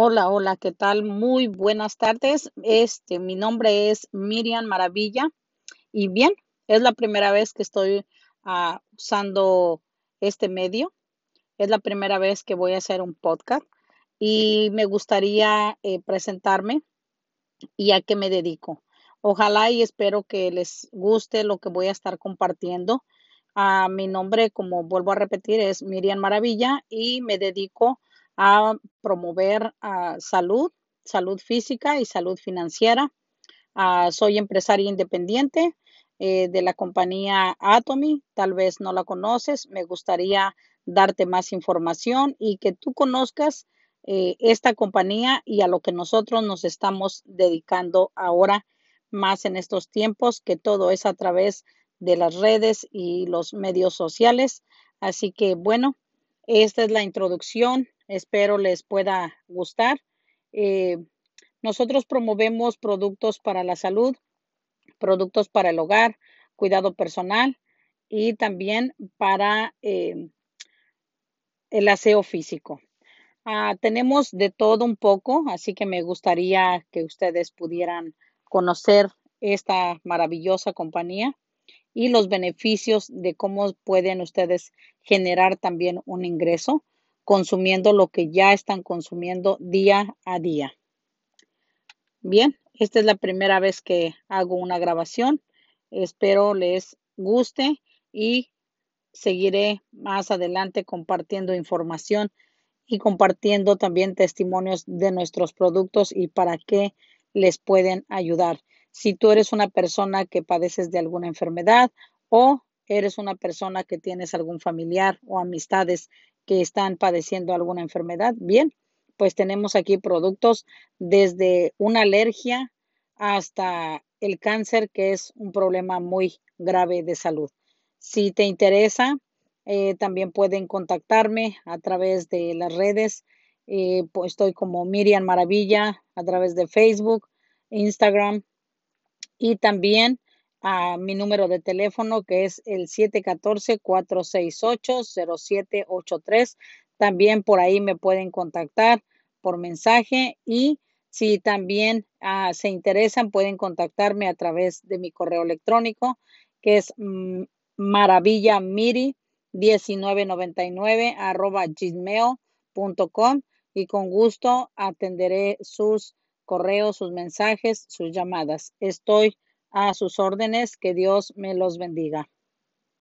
Hola, hola, ¿qué tal? Muy buenas tardes. Este, mi nombre es Miriam Maravilla y bien, es la primera vez que estoy ah, usando este medio. Es la primera vez que voy a hacer un podcast y me gustaría eh, presentarme y a qué me dedico. Ojalá y espero que les guste lo que voy a estar compartiendo. Ah, mi nombre, como vuelvo a repetir, es Miriam Maravilla y me dedico a promover ah, salud, salud física y salud financiera. Ah, soy empresaria independiente eh, de la compañía Atomy. Tal vez no la conoces. Me gustaría darte más información y que tú conozcas eh, esta compañía y a lo que nosotros nos estamos dedicando ahora más en estos tiempos, que todo es a través de las redes y los medios sociales. Así que bueno, esta es la introducción. Espero les pueda gustar. Eh, nosotros promovemos productos para la salud, productos para el hogar, cuidado personal y también para eh, el aseo físico. Ah, tenemos de todo un poco, así que me gustaría que ustedes pudieran conocer esta maravillosa compañía y los beneficios de cómo pueden ustedes generar también un ingreso consumiendo lo que ya están consumiendo día a día. Bien, esta es la primera vez que hago una grabación. Espero les guste y seguiré más adelante compartiendo información y compartiendo también testimonios de nuestros productos y para qué les pueden ayudar. Si tú eres una persona que padeces de alguna enfermedad o eres una persona que tienes algún familiar o amistades que están padeciendo alguna enfermedad, bien, pues tenemos aquí productos desde una alergia hasta el cáncer, que es un problema muy grave de salud. Si te interesa, eh, también pueden contactarme a través de las redes. Eh, estoy como Miriam Maravilla a través de Facebook, Instagram y también a mi número de teléfono que es el 714-468-0783. También por ahí me pueden contactar por mensaje y si también ah, se interesan pueden contactarme a través de mi correo electrónico que es mm, maravillamiri 1999 arroba gmail.com y con gusto atenderé sus correos, sus mensajes, sus llamadas. Estoy a sus órdenes. Que Dios me los bendiga.